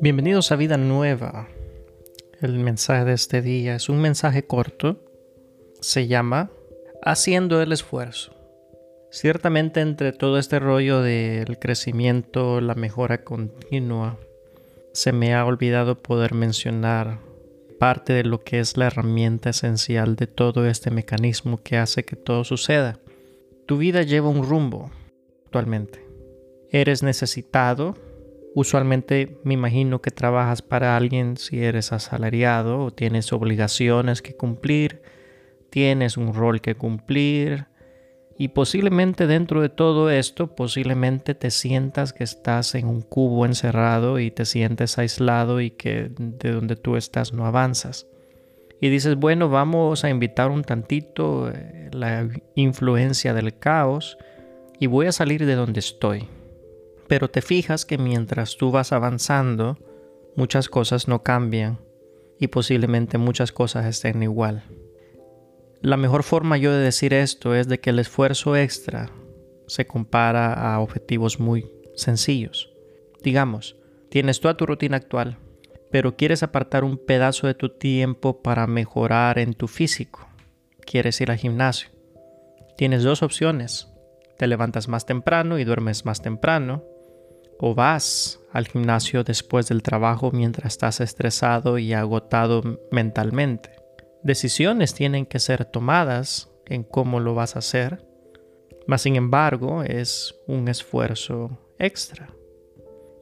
Bienvenidos a Vida Nueva. El mensaje de este día es un mensaje corto. Se llama Haciendo el esfuerzo. Ciertamente entre todo este rollo del crecimiento, la mejora continua, se me ha olvidado poder mencionar parte de lo que es la herramienta esencial de todo este mecanismo que hace que todo suceda. Tu vida lleva un rumbo actualmente. Eres necesitado Usualmente me imagino que trabajas para alguien si eres asalariado o tienes obligaciones que cumplir, tienes un rol que cumplir y posiblemente dentro de todo esto posiblemente te sientas que estás en un cubo encerrado y te sientes aislado y que de donde tú estás no avanzas. Y dices, bueno, vamos a invitar un tantito eh, la influencia del caos y voy a salir de donde estoy pero te fijas que mientras tú vas avanzando, muchas cosas no cambian y posiblemente muchas cosas estén igual. La mejor forma yo de decir esto es de que el esfuerzo extra se compara a objetivos muy sencillos. Digamos, tienes toda tu rutina actual, pero quieres apartar un pedazo de tu tiempo para mejorar en tu físico. Quieres ir al gimnasio. Tienes dos opciones. Te levantas más temprano y duermes más temprano, o vas al gimnasio después del trabajo mientras estás estresado y agotado mentalmente. Decisiones tienen que ser tomadas en cómo lo vas a hacer, mas sin embargo es un esfuerzo extra.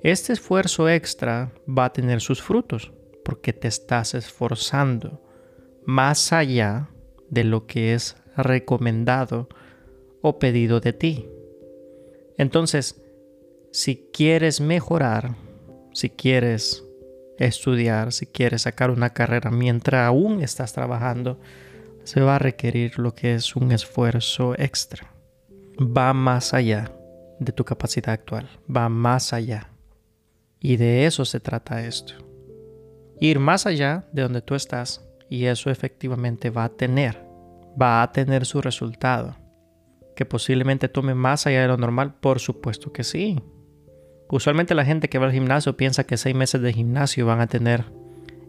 Este esfuerzo extra va a tener sus frutos porque te estás esforzando más allá de lo que es recomendado o pedido de ti. Entonces, si quieres mejorar, si quieres estudiar, si quieres sacar una carrera mientras aún estás trabajando, se va a requerir lo que es un esfuerzo extra. Va más allá de tu capacidad actual, va más allá. Y de eso se trata esto. Ir más allá de donde tú estás y eso efectivamente va a tener, va a tener su resultado. Que posiblemente tome más allá de lo normal, por supuesto que sí. Usualmente la gente que va al gimnasio piensa que seis meses de gimnasio van a tener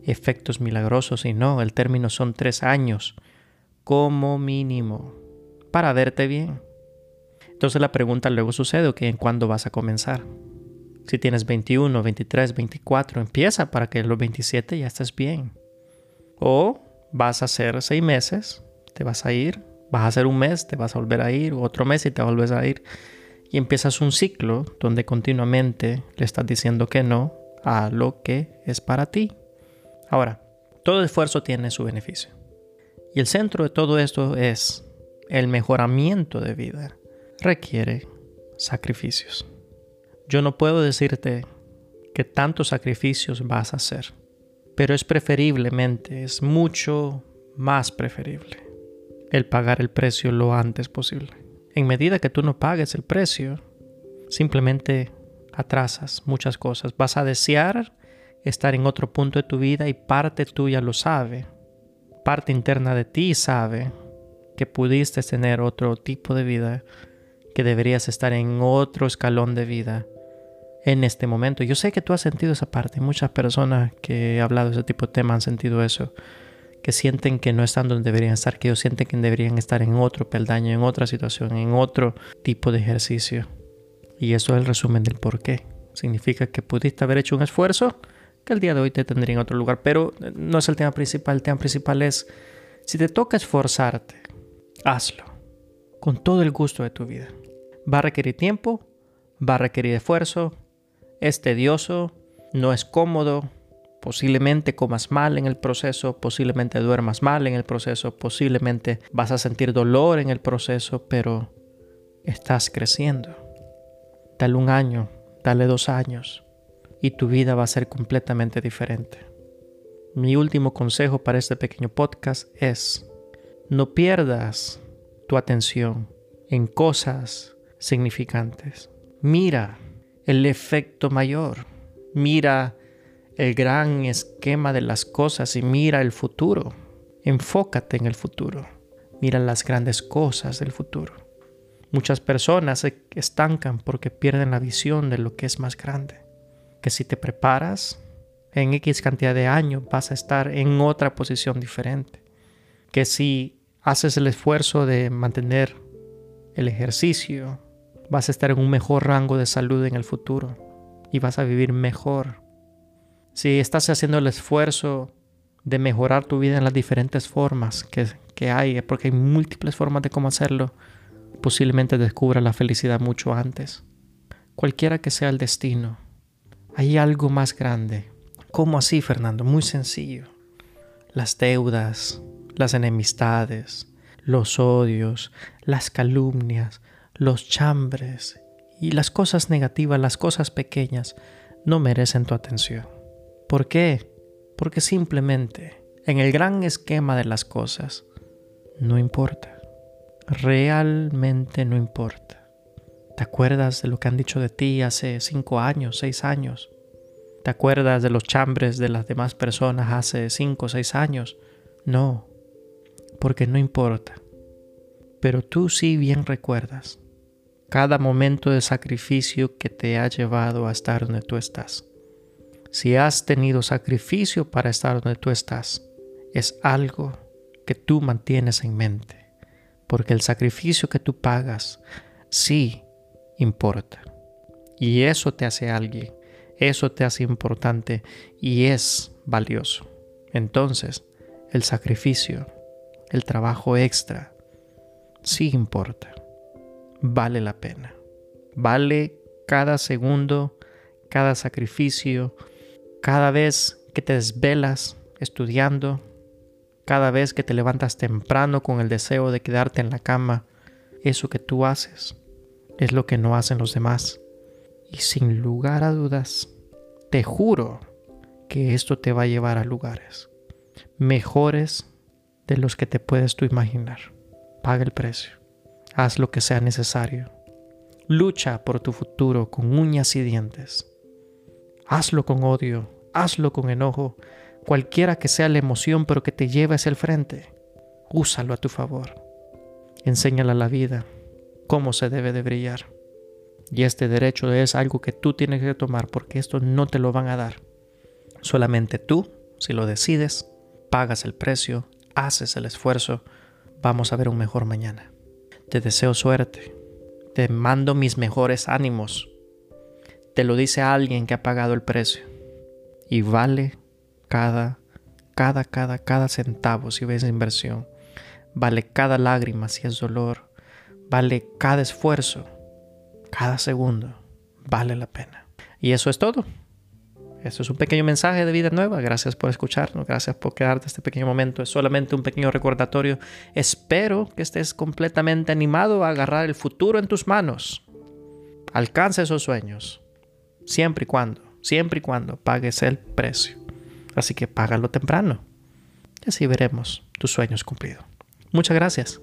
efectos milagrosos y no, el término son tres años como mínimo para verte bien. Entonces la pregunta luego sucede, ¿en cuándo vas a comenzar? Si tienes 21, 23, 24, empieza para que los 27 ya estés bien. O vas a hacer seis meses, te vas a ir, vas a hacer un mes, te vas a volver a ir, otro mes y te vuelves a ir y empiezas un ciclo donde continuamente le estás diciendo que no a lo que es para ti. Ahora, todo esfuerzo tiene su beneficio. Y el centro de todo esto es el mejoramiento de vida. Requiere sacrificios. Yo no puedo decirte que tantos sacrificios vas a hacer, pero es preferiblemente, es mucho más preferible el pagar el precio lo antes posible. En medida que tú no pagues el precio, simplemente atrasas muchas cosas. Vas a desear estar en otro punto de tu vida y parte tuya lo sabe. Parte interna de ti sabe que pudiste tener otro tipo de vida, que deberías estar en otro escalón de vida en este momento. Yo sé que tú has sentido esa parte. Muchas personas que he hablado de ese tipo de tema han sentido eso que sienten que no están donde deberían estar, que ellos sienten que deberían estar en otro peldaño, en otra situación, en otro tipo de ejercicio. Y eso es el resumen del por qué. Significa que pudiste haber hecho un esfuerzo que el día de hoy te tendría en otro lugar. Pero no es el tema principal. El tema principal es, si te toca esforzarte, hazlo. Con todo el gusto de tu vida. Va a requerir tiempo, va a requerir esfuerzo, es tedioso, no es cómodo, Posiblemente comas mal en el proceso, posiblemente duermas mal en el proceso, posiblemente vas a sentir dolor en el proceso, pero estás creciendo. Dale un año, dale dos años y tu vida va a ser completamente diferente. Mi último consejo para este pequeño podcast es, no pierdas tu atención en cosas significantes. Mira el efecto mayor. Mira el gran esquema de las cosas y mira el futuro. Enfócate en el futuro. Mira las grandes cosas del futuro. Muchas personas se estancan porque pierden la visión de lo que es más grande. Que si te preparas, en X cantidad de años vas a estar en otra posición diferente. Que si haces el esfuerzo de mantener el ejercicio, vas a estar en un mejor rango de salud en el futuro y vas a vivir mejor. Si estás haciendo el esfuerzo de mejorar tu vida en las diferentes formas que, que hay, porque hay múltiples formas de cómo hacerlo, posiblemente descubra la felicidad mucho antes. Cualquiera que sea el destino, hay algo más grande. ¿Cómo así, Fernando? Muy sencillo. Las deudas, las enemistades, los odios, las calumnias, los chambres y las cosas negativas, las cosas pequeñas, no merecen tu atención. ¿Por qué? Porque simplemente, en el gran esquema de las cosas, no importa realmente no importa. ¿Te acuerdas de lo que han dicho de ti hace cinco años, seis años? ¿Te acuerdas de los chambres de las demás personas hace cinco o seis años? No, porque no importa. Pero tú sí bien recuerdas cada momento de sacrificio que te ha llevado a estar donde tú estás. Si has tenido sacrificio para estar donde tú estás, es algo que tú mantienes en mente porque el sacrificio que tú pagas sí importa. Y eso te hace alguien, eso te hace importante y es valioso. Entonces, el sacrificio, el trabajo extra, sí importa. Vale la pena. Vale cada segundo, cada sacrificio, cada vez que te desvelas estudiando, cada vez que te levantas temprano con el deseo de quedarte en la cama, eso que tú haces es lo que no hacen los demás. Y sin lugar a dudas, te juro que esto te va a llevar a lugares mejores de los que te puedes tú imaginar. Paga el precio. Haz lo que sea necesario. Lucha por tu futuro con uñas y dientes. Hazlo con odio, hazlo con enojo, cualquiera que sea la emoción, pero que te lleve hacia el frente, úsalo a tu favor. Enséñale a la vida cómo se debe de brillar. Y este derecho es algo que tú tienes que tomar porque esto no te lo van a dar. Solamente tú, si lo decides, pagas el precio, haces el esfuerzo, vamos a ver un mejor mañana. Te deseo suerte. Te mando mis mejores ánimos. Te lo dice alguien que ha pagado el precio. Y vale cada, cada, cada, cada centavo si ves inversión. Vale cada lágrima si es dolor. Vale cada esfuerzo. Cada segundo. Vale la pena. Y eso es todo. Eso es un pequeño mensaje de vida nueva. Gracias por escucharnos. Gracias por quedarte este pequeño momento. Es solamente un pequeño recordatorio. Espero que estés completamente animado a agarrar el futuro en tus manos. Alcanza esos sueños. Siempre y cuando, siempre y cuando pagues el precio. Así que págalo temprano. Y así veremos tus sueños cumplidos. Muchas gracias.